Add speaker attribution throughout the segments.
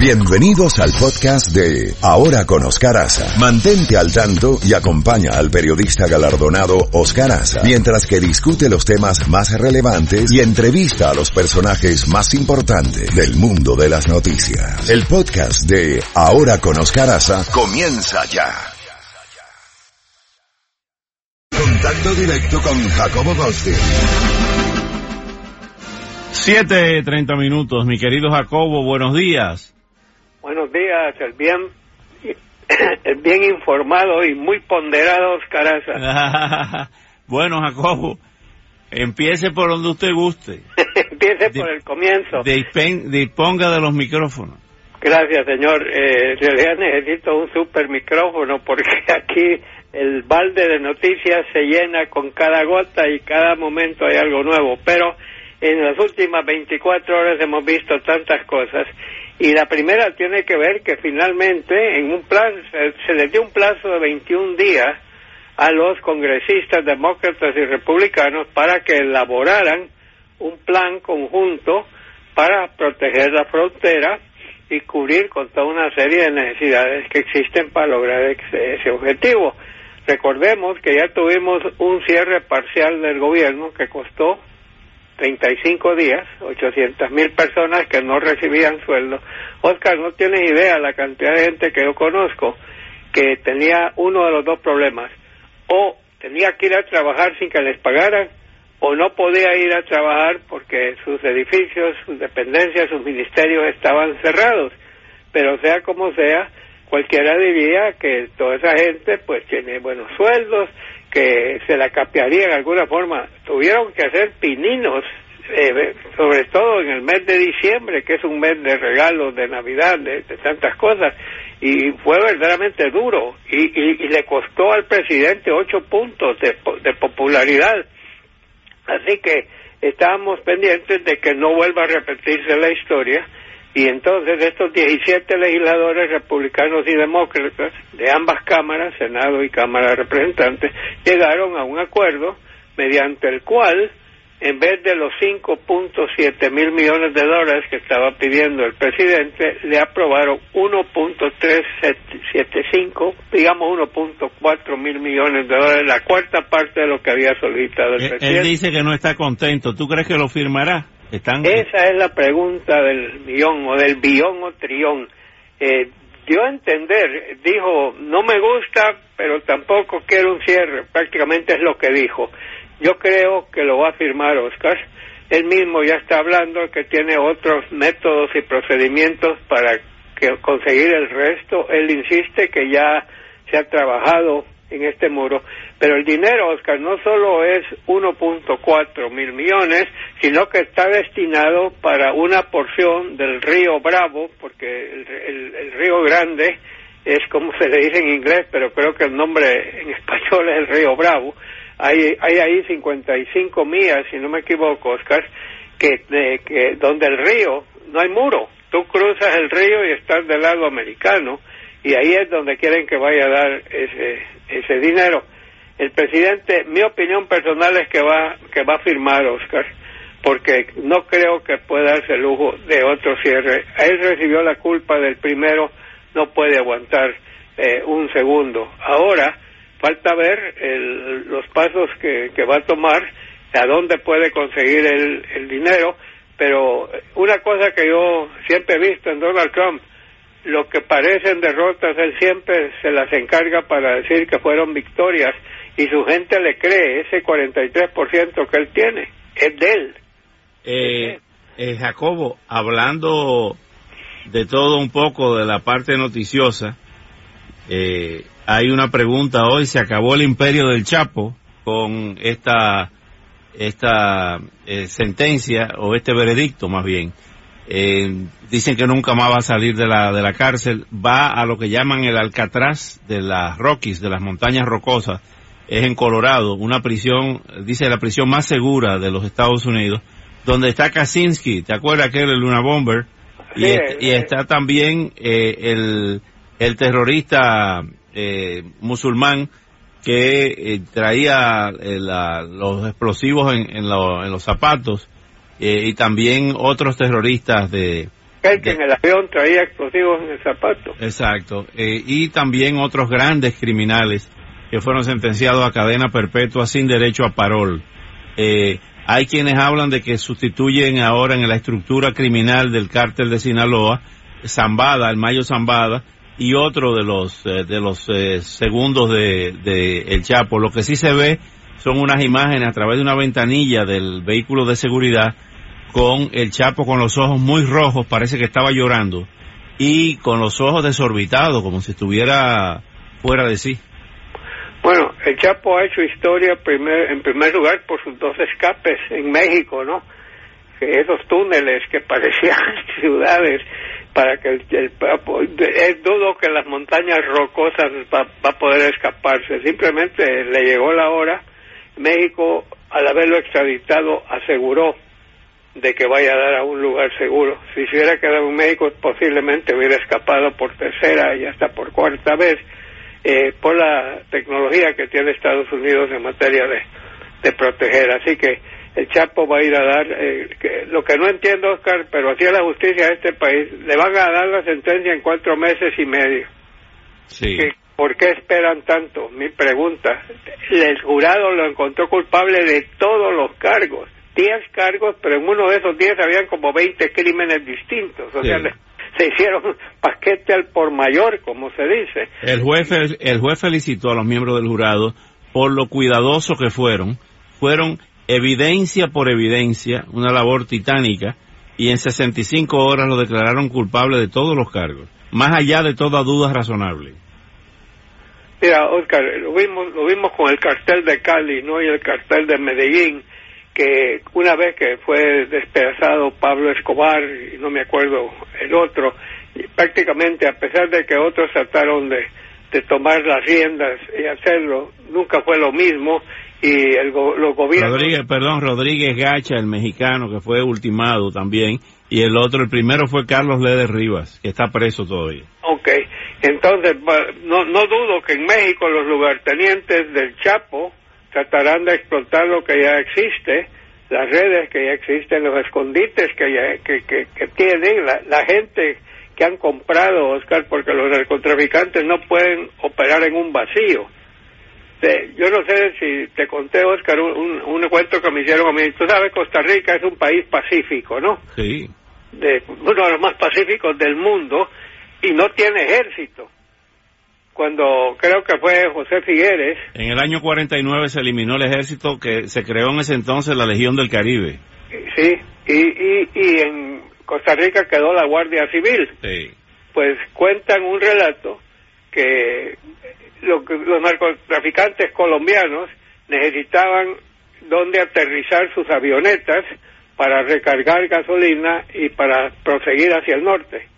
Speaker 1: Bienvenidos al podcast de Ahora con Oscar Aza. Mantente al tanto y acompaña al periodista galardonado Oscar Aza mientras que discute los temas más relevantes y entrevista a los personajes más importantes del mundo de las noticias. El podcast de Ahora con Oscar Aza comienza ya. Contacto directo con Jacobo Goldstein.
Speaker 2: 7.30 minutos, mi querido Jacobo, buenos días.
Speaker 3: Buenos días, el bien, el bien informado y muy ponderado Oscar
Speaker 2: bueno, Jacobo, empiece por donde usted guste.
Speaker 3: empiece por el comienzo.
Speaker 2: disponga de los micrófonos.
Speaker 3: Gracias, señor. Eh, en realidad necesito un super micrófono porque aquí el balde de noticias se llena con cada gota y cada momento hay algo nuevo. Pero en las últimas 24 horas hemos visto tantas cosas y la primera tiene que ver que finalmente en un plazo, se, les dio un plazo de 21 días a los congresistas demócratas y republicanos para que elaboraran un plan conjunto para proteger la frontera y cubrir con toda una serie de necesidades que existen para lograr ese objetivo. Recordemos que ya tuvimos un cierre parcial del gobierno que costó 35 días, 800 mil personas que no recibían sueldo. Oscar, no tienes idea la cantidad de gente que yo conozco que tenía uno de los dos problemas. O tenía que ir a trabajar sin que les pagaran, o no podía ir a trabajar porque sus edificios, sus dependencias, sus ministerios estaban cerrados. Pero sea como sea, cualquiera diría que toda esa gente pues tiene buenos sueldos, que se la capearía de alguna forma. Tuvieron que hacer pininos, eh, sobre todo en el mes de diciembre, que es un mes de regalos, de Navidad, de, tantas cosas, y fue verdaderamente duro, y, le costó al presidente ocho puntos de, de popularidad. Así que estábamos pendientes de que no vuelva a repetirse la historia y entonces estos 17 legisladores republicanos y demócratas de ambas cámaras, Senado y Cámara de Representantes, llegaron a un acuerdo mediante el cual, en vez de los 5.7 mil millones de dólares que estaba pidiendo el presidente, le aprobaron 1.375, digamos 1.4 mil millones de dólares, la cuarta parte de lo que había solicitado el presidente.
Speaker 2: Él dice que no está contento. ¿Tú crees que lo firmará?
Speaker 3: Esa es la pregunta del millón o del billón o trión. Eh, dio a entender, dijo, no me gusta, pero tampoco quiero un cierre, prácticamente es lo que dijo. Yo creo que lo va a firmar Oscar. Él mismo ya está hablando que tiene otros métodos y procedimientos para que conseguir el resto. Él insiste que ya se ha trabajado en este muro. Pero el dinero, Oscar, no solo es 1.4 mil millones, sino que está destinado para una porción del río Bravo, porque el, río Grande es como se le dice en inglés, pero creo que el nombre en español es el río Bravo. Hay, hay ahí 55 millas, si no me equivoco, Oscar, que, que donde el río no hay muro. Tú cruzas el río y estás del lado americano y ahí es donde quieren que vaya a dar ese, ese dinero. El presidente, mi opinión personal es que va, que va a firmar Oscar, porque no creo que pueda darse el lujo de otro cierre. Él recibió la culpa del primero, no puede aguantar eh, un segundo. Ahora falta ver los pasos que, que va a tomar, a dónde puede conseguir el, el dinero, pero una cosa que yo siempre he visto en Donald Trump, lo que parecen derrotas, él siempre se las encarga para decir que fueron victorias y su gente le cree, ese 43% que él tiene, es de él.
Speaker 2: Eh, eh, Jacobo, hablando de todo un poco de la parte noticiosa, eh, hay una pregunta hoy, ¿se acabó el imperio del Chapo con esta, esta sentencia o este veredicto más bien? Eh, dicen que nunca más va a salir de la, de la cárcel, va a lo que llaman el Alcatraz de las Rockies, de las montañas rocosas, es en Colorado, una prisión, dice la prisión más segura de los Estados Unidos, donde está Kaczynski, ¿te acuerdas que era el Luna Bomber? Y, y está también eh, el, el terrorista eh, musulmán que eh, traía eh, los explosivos en, en, en los zapatos eh, y también otros terroristas de,
Speaker 3: El que en el avión traía explosivos en el zapato.
Speaker 2: Exacto. Eh, y también otros grandes criminales que fueron sentenciados a cadena perpetua sin derecho a parol. Eh, hay quienes hablan de que sustituyen ahora en la estructura criminal del cártel de Sinaloa, Zambada, el Mayo Zambada, y otro de los eh, de los eh, segundos de, de, El Chapo. Lo que sí se ve son unas imágenes a través de una ventanilla del vehículo de seguridad con el Chapo con los ojos muy rojos, parece que estaba llorando, y con los ojos desorbitados, como si estuviera fuera de sí.
Speaker 3: Bueno, el Chapo ha hecho historia primer, en primer lugar por sus dos escapes en México, ¿no? esos túneles que parecían ciudades para que el, es dudo que las montañas rocosas va, va, a poder escaparse. Simplemente le llegó la hora. México al haberlo extraditado aseguró de que vaya a dar a un lugar seguro. Si se hubiera quedado en México posiblemente hubiera escapado por tercera y hasta por cuarta vez eh, por la tecnología que tiene Estados Unidos en materia de, de proteger así que el Chapo va a ir a dar, eh, que, lo que no entiendo, Oscar, pero así es la justicia de este país, le van a dar la sentencia en cuatro meses y medio.
Speaker 2: Sí.
Speaker 3: ¿Por qué esperan tanto? Mi pregunta. El jurado lo encontró culpable de todos los cargos. Diez cargos, pero en uno de esos diez habían como veinte crímenes distintos. O sea, se hicieron paquete al por mayor, como se dice.
Speaker 2: El juez, el juez felicitó a los miembros del jurado por lo cuidadoso que fueron. Fueron evidencia por evidencia, una labor titánica, y en 65 horas lo declararon culpable de todos los cargos, más allá de toda duda razonable.
Speaker 3: Mira, Oscar, lo vimos, lo vimos con el cartel de Cali, ¿no? Y el cartel de Medellín, que una vez que fue despedazado Pablo Escobar, y no me acuerdo el otro, prácticamente a pesar de que otros trataron de, de tomar las riendas y hacerlo, nunca fue lo mismo y el los gobiernos...
Speaker 2: Rodríguez, perdón, Rodríguez Gacha, el mexicano que fue ultimado también, y el otro, el primero fue Carlos Lede Rivas, que está preso todavía.
Speaker 3: Ok, entonces no, no dudo que en México los lugartenientes del Chapo tratarán de explotar lo que ya existe, las redes que ya existen, los escondites que, ya, que, que, tienen, la, la gente que han comprado, Oscar, porque los narcotraficantes no pueden operar en un vacío yo no sé si te conté, Oscar, un, un, cuento que me hicieron a mí. Tú sabes, Costa Rica es un país pacífico, ¿no?
Speaker 2: Sí.
Speaker 3: De, uno de los más pacíficos del mundo y no tiene ejército. Cuando creo que fue José Figueres.
Speaker 2: En el año 49 se eliminó el ejército que se creó en ese entonces la Legión del Caribe.
Speaker 3: Sí, y, y, y en Costa Rica quedó la Guardia Civil.
Speaker 2: Sí.
Speaker 3: Pues cuentan un relato que lo los narcotraficantes colombianos necesitaban donde aterrizar sus avionetas para recargar gasolina y para proseguir hacia el norte.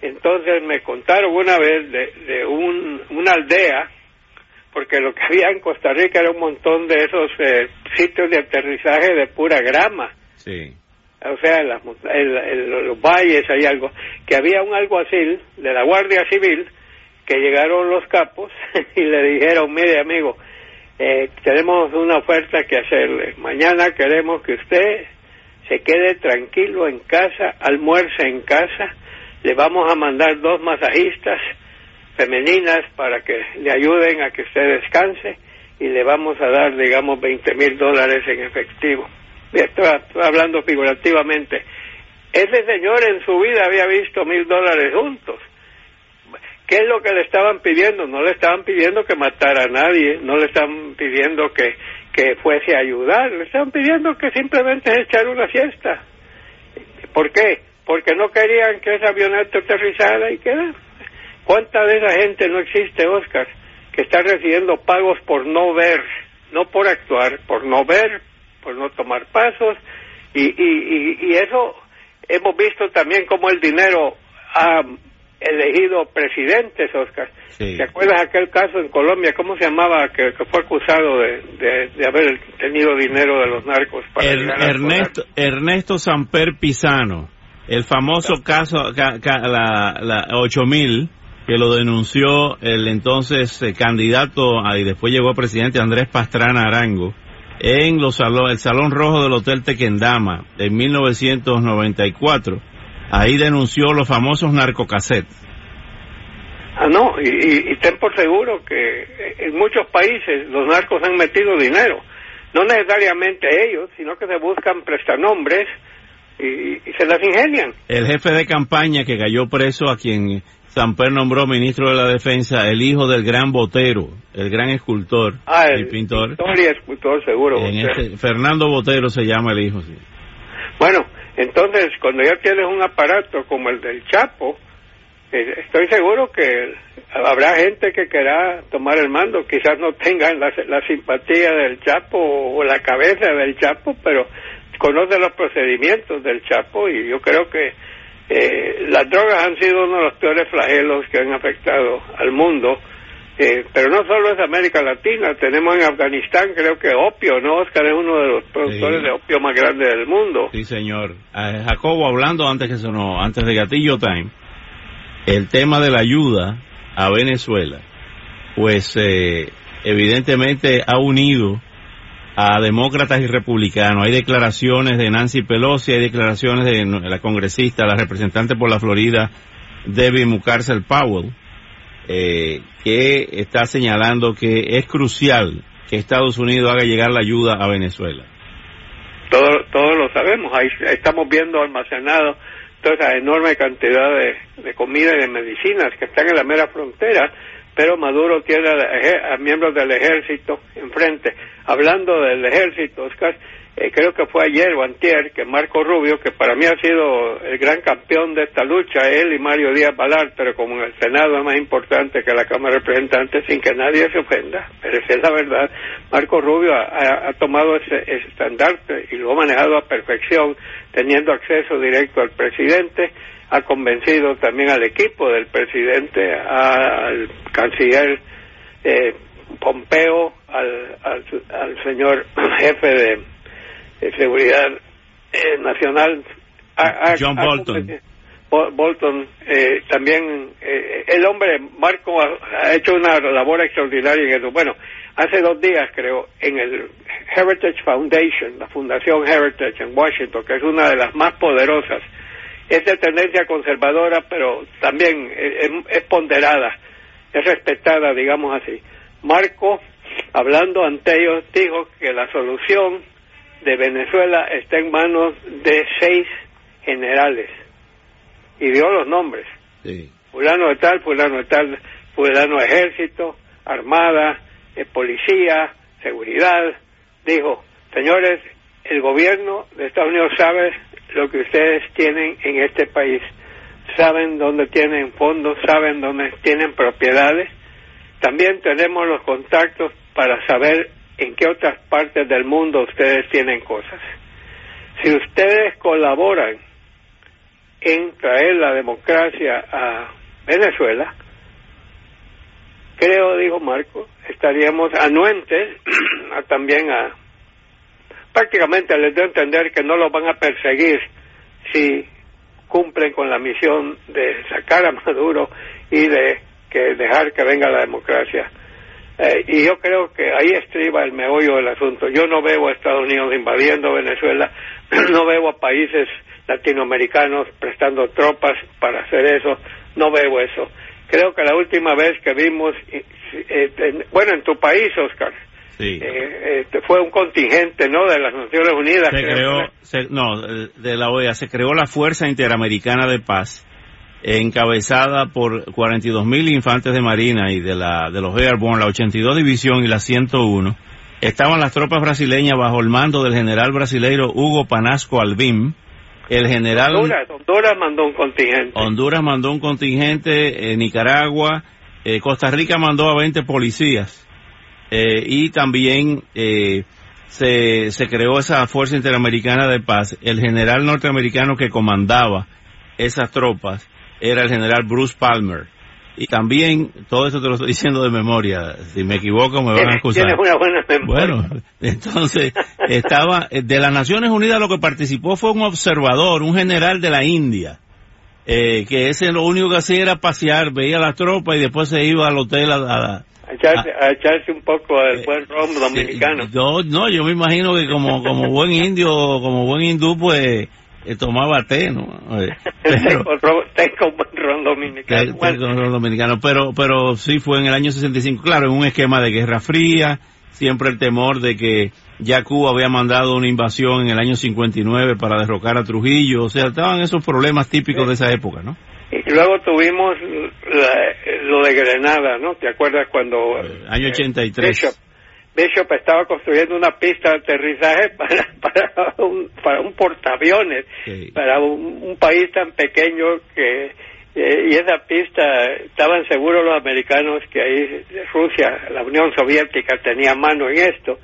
Speaker 3: Entonces me contaron una vez de, de un, una aldea, porque lo que había en Costa Rica era un montón de esos eh, sitios de aterrizaje de pura grama.
Speaker 2: Sí.
Speaker 3: O sea, en, en los valles hay algo, que había un alguacil de la Guardia Civil que llegaron los capos y le dijeron, mire amigo, eh, tenemos una oferta que hacerle. Mañana queremos que usted se quede tranquilo en casa, almuerce en casa, le vamos a mandar dos masajistas femeninas para que le ayuden a que usted descanse y le vamos a dar, digamos, 20 mil dólares en efectivo. Estoy, hablando figurativamente. Ese señor en su vida había visto mil dólares juntos ¿Qué es lo que le estaban pidiendo? No le estaban pidiendo que matara a nadie, no le estaban pidiendo que, que fuese a ayudar, le estaban pidiendo que simplemente echar una siesta. ¿Por qué? Porque no querían que esa avioneta aterrizara y quedara. ¿Cuánta de esa gente no existe, Oscar, que está recibiendo pagos por no ver, no por actuar, por no ver, por no tomar pasos? Y, y, y, y eso hemos visto también como el dinero ha elegido presidentes, Oscar. ¿Te acuerdas aquel caso en Colombia? ¿Cómo se llamaba? Que, fue acusado de, de, haber tenido dinero de los narcos.
Speaker 2: Para Ernesto, Ernesto Samper Pisano, el famoso caso, la, la 8000, que lo denunció el entonces eh, candidato y después llegó a presidente Andrés Pastrana Arango en los el Salón Rojo del Hotel Tequendama en 1994 ahí denunció los famosos narcocassettes.
Speaker 3: Ah, no, y, y, ten por seguro que en muchos países los narcos han metido dinero. No necesariamente ellos, sino que se buscan prestanombres y, y se las ingenian.
Speaker 2: El jefe de campaña que cayó preso a quien Samper nombró ministro de la Defensa, el hijo del gran Botero, el gran escultor
Speaker 3: ah,
Speaker 2: y pintor.
Speaker 3: Pintor y escultor, seguro.
Speaker 2: Este, Fernando Botero se llama el hijo, sí.
Speaker 3: Bueno, entonces, cuando ya tienes un aparato como el del Chapo, eh, estoy seguro que habrá gente que querrá tomar el mando, quizás no tengan la, la simpatía del Chapo o la cabeza del Chapo, pero conoce los procedimientos del Chapo y yo creo que eh, las drogas han sido uno de los peores flagelos que han afectado al mundo, eh, pero no solo es América Latina, tenemos en Afganistán creo que opio, ¿no? Oscar es uno de los productores de opio más grandes del mundo.
Speaker 2: Sí, señor. Eh, Jacobo, hablando antes que sonó, antes de Gatillo Time, el tema de la ayuda a Venezuela, pues eh, evidentemente ha unido a demócratas y republicanos. Hay declaraciones de Nancy Pelosi, hay declaraciones de la congresista, la representante por la Florida, Debbie Mucarsel Powell, eh, que está señalando que es crucial que Estados Unidos haga llegar la ayuda a Venezuela.
Speaker 3: Todo, todos lo sabemos, ahí estamos viendo almacenado toda esa enorme cantidad de comida y de medicinas que están en la mera frontera pero Maduro tiene a, miembros del ejército enfrente. Hablando del ejército, Oscar, eh, creo que fue ayer o antier que Marco Rubio, que para mí ha sido el gran campeón de esta lucha, él y Mario Díaz Balart, pero como en el Senado es más importante que la Cámara de Representantes, sin que nadie se ofenda, pero esa es la verdad, Marco Rubio ha, tomado ese, ese estandarte y lo ha manejado a perfección, teniendo acceso directo al presidente, ha convencido también al equipo del presidente, al canciller eh, Pompeo, al, al, señor jefe de, seguridad eh, nacional,
Speaker 2: John Bolton.
Speaker 3: Bolton, eh, también el hombre, Marco, ha, hecho una labor extraordinaria en eso. Bueno, hace dos días creo, en el Heritage Foundation, la Fundación Heritage en Washington, que es una de las más poderosas es de tendencia conservadora, pero también es, ponderada, es respetada, digamos así. Marco, hablando ante ellos, dijo que la solución de Venezuela está en manos de seis generales y dio los nombres. Fulano de tal, fulano de tal, fulano ejército, armada, eh, policía, seguridad. Dijo, señores, el gobierno de Estados Unidos sabe lo que ustedes tienen en este país. Saben dónde tienen fondos, saben dónde tienen propiedades. También tenemos los contactos para saber en qué otras partes del mundo ustedes tienen cosas. Si ustedes colaboran en traer la democracia a Venezuela, creo, dijo Marco, estaríamos anuentes también a prácticamente les doy a entender que no los van a perseguir si cumplen con la misión de sacar a Maduro y de que dejar que venga la democracia. Eh, y yo creo que ahí estriba el meollo del asunto. Yo no veo a Estados Unidos invadiendo Venezuela, no veo a países latinoamericanos prestando tropas para hacer eso, no veo eso. Creo que la última vez que vimos, eh, bueno, en tu país, Oscar, Sí. Eh, este, fue un contingente, ¿no? De las Naciones Unidas.
Speaker 2: Se creó, no, de la OEA, se creó la Fuerza Interamericana de Paz, encabezada por 42 mil infantes de Marina y de la de los Airborne, la 82 División y la 101. Estaban las tropas brasileñas bajo el mando del general brasileiro Hugo Panasco Albim. El general...
Speaker 3: Honduras, mandó un contingente.
Speaker 2: Honduras mandó un contingente, eh, Nicaragua, eh, Costa Rica mandó a 20 policías eh, y también eh, se, se creó esa Fuerza Interamericana de Paz. El general norteamericano que comandaba esas tropas era el general Bruce Palmer. Y también, todo esto te lo estoy diciendo de memoria, si me equivoco me van a acusar.
Speaker 3: una buena memoria.
Speaker 2: Bueno, entonces, estaba, de las Naciones Unidas lo que participó fue un observador, un general de la India, eh, que ese lo único que hacía era pasear, veía las tropas y después se iba al hotel a,
Speaker 3: a echarse, un poco del buen rom dominicano.
Speaker 2: no, yo me imagino que como, como buen indio, como buen hindú, pues tomaba té, ¿no?
Speaker 3: té con ron dominicano.
Speaker 2: Té, con ron dominicano, pero, pero sí fue en el año 65, claro, en un esquema de guerra fría, siempre el temor de que ya Cuba había mandado una invasión en el año 59 para derrocar a Trujillo, o sea, estaban esos problemas típicos de esa época, ¿no?
Speaker 3: Y luego tuvimos lo de Grenada, ¿no? ¿Te acuerdas cuando...
Speaker 2: Eh, año 83.
Speaker 3: Bishop, estaba construyendo una pista de aterrizaje para, para, un, para un portaaviones, para un, país tan pequeño que... Eh, y esa pista, estaban seguros los americanos que ahí Rusia, la Unión Soviética tenía mano en esto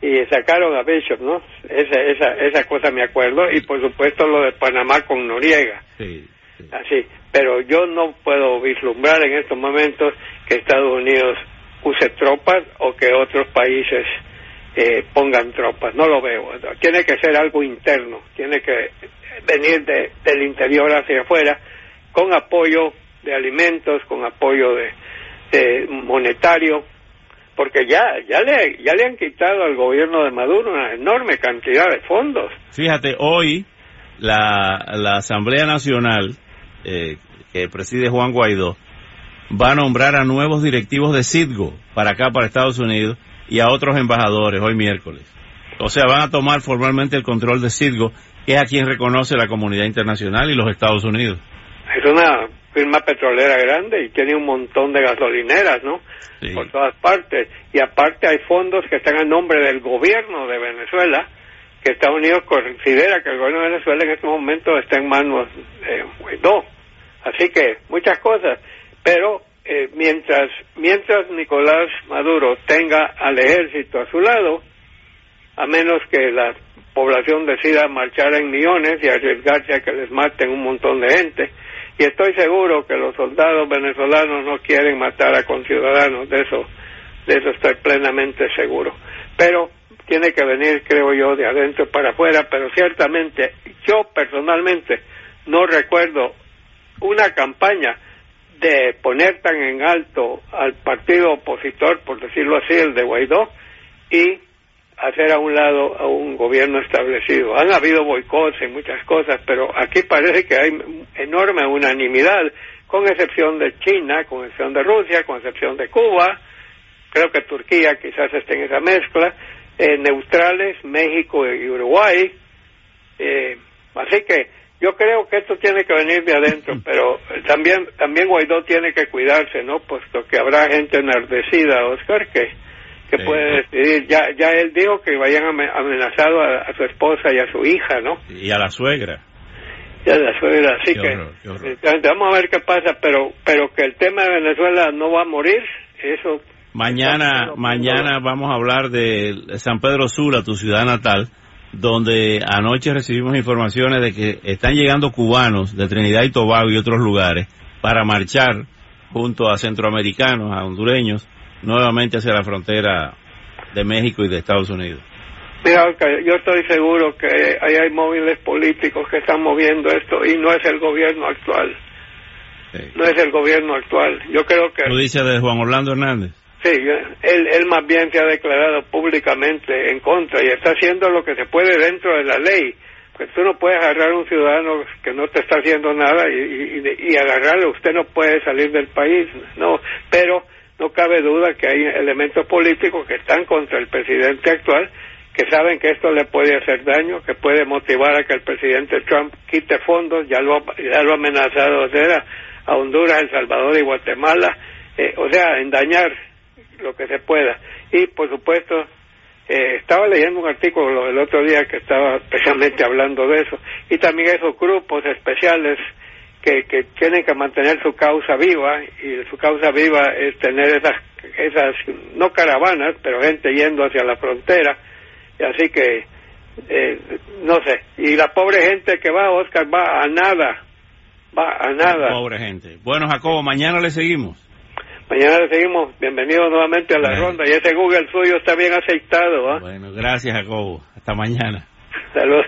Speaker 3: y sacaron a Bishop, ¿no? Esa, esa, esa cosa me acuerdo y por supuesto lo de Panamá con Noriega. Sí, Así, pero yo no puedo vislumbrar en estos momentos que Estados Unidos use tropas o que otros países eh, pongan tropas. No lo veo. Tiene que ser algo interno, tiene que venir de, del interior hacia afuera con apoyo de alimentos, con apoyo de, de monetario, porque ya ya le ya le han quitado al gobierno de Maduro una enorme cantidad de fondos.
Speaker 2: Fíjate, hoy la, la Asamblea Nacional eh, que preside Juan Guaidó, va a nombrar a nuevos directivos de Citgo para acá, para Estados Unidos, y a otros embajadores hoy miércoles. O sea, van a tomar formalmente el control de Citgo, que es a quien reconoce la comunidad internacional y los Estados Unidos.
Speaker 3: Es una firma petrolera grande y tiene un montón de gasolineras, ¿no? Por todas partes. Y aparte hay fondos que están a nombre del gobierno de Venezuela, que Estados Unidos considera que el gobierno de Venezuela en este momento está en manos de Guaidó. Así que muchas cosas, pero eh, mientras mientras Nicolás Maduro tenga al ejército a su lado, a menos que la población decida marchar en millones y arriesgarse a que les maten un montón de gente, y estoy seguro que los soldados venezolanos no quieren matar a conciudadanos, de eso, de eso estoy plenamente seguro. Pero tiene que venir, creo yo, de adentro para afuera, pero ciertamente yo personalmente no recuerdo una campaña de poner tan en alto al partido opositor, por decirlo así, el de Guaidó, y hacer a un lado a un gobierno establecido. Han habido boicots y muchas cosas, pero aquí parece que hay enorme unanimidad, con excepción de China, con excepción de Rusia, con excepción de Cuba, creo que Turquía quizás esté en esa mezcla, eh, neutrales, México y Uruguay. Eh, así que yo creo que esto tiene que venir de adentro, pero también también Guaidó tiene que cuidarse, ¿no? Puesto que habrá gente enardecida, Oscar, que que puede decidir. Ya ya él dijo que vayan amenazado a, su esposa y a su hija, ¿no?
Speaker 2: Y a la suegra.
Speaker 3: Y a la suegra, así que eh, vamos a ver qué pasa, pero pero que el tema de Venezuela no va a morir, eso.
Speaker 2: Mañana mañana vamos a hablar de San Pedro Sula, tu ciudad natal donde anoche recibimos informaciones de que están llegando cubanos de Trinidad y Tobago y otros lugares para marchar junto a centroamericanos, a hondureños, nuevamente hacia la frontera de México y de Estados Unidos.
Speaker 3: Mira, yo estoy seguro que ahí hay móviles políticos que están moviendo esto y no es el gobierno actual. No es el gobierno actual. Yo creo que...
Speaker 2: ¿Tú dices de Juan Orlando Hernández?
Speaker 3: Sí, él, más bien se ha declarado públicamente en contra y está haciendo lo que se puede dentro de la ley. Pues tú no puedes agarrar a un ciudadano que no te está haciendo nada y, y, agarrarlo. Usted no puede salir del país, no. Pero no cabe duda que hay elementos políticos que están contra el presidente actual, que saben que esto le puede hacer daño, que puede motivar a que el presidente Trump quite fondos, ya lo, ya lo ha amenazado hacer a, Honduras, El Salvador y Guatemala, eh, o sea, en dañar lo que se pueda. Y por supuesto, eh, estaba leyendo un artículo el otro día que estaba especialmente hablando de eso, y también esos grupos especiales que, que tienen que mantener su causa viva, y su causa viva es tener esas, esas no caravanas, pero gente yendo hacia la frontera, y así que, eh, no sé, y la pobre gente que va, Oscar, va a nada, va a nada.
Speaker 2: Pobre gente. Bueno, Jacobo, mañana le seguimos.
Speaker 3: Mañana seguimos. Bienvenidos nuevamente a la ronda. Y ese Google suyo está bien aceitado. ¿ah?
Speaker 2: Bueno, gracias, Jacobo. Hasta mañana.
Speaker 3: Saludos.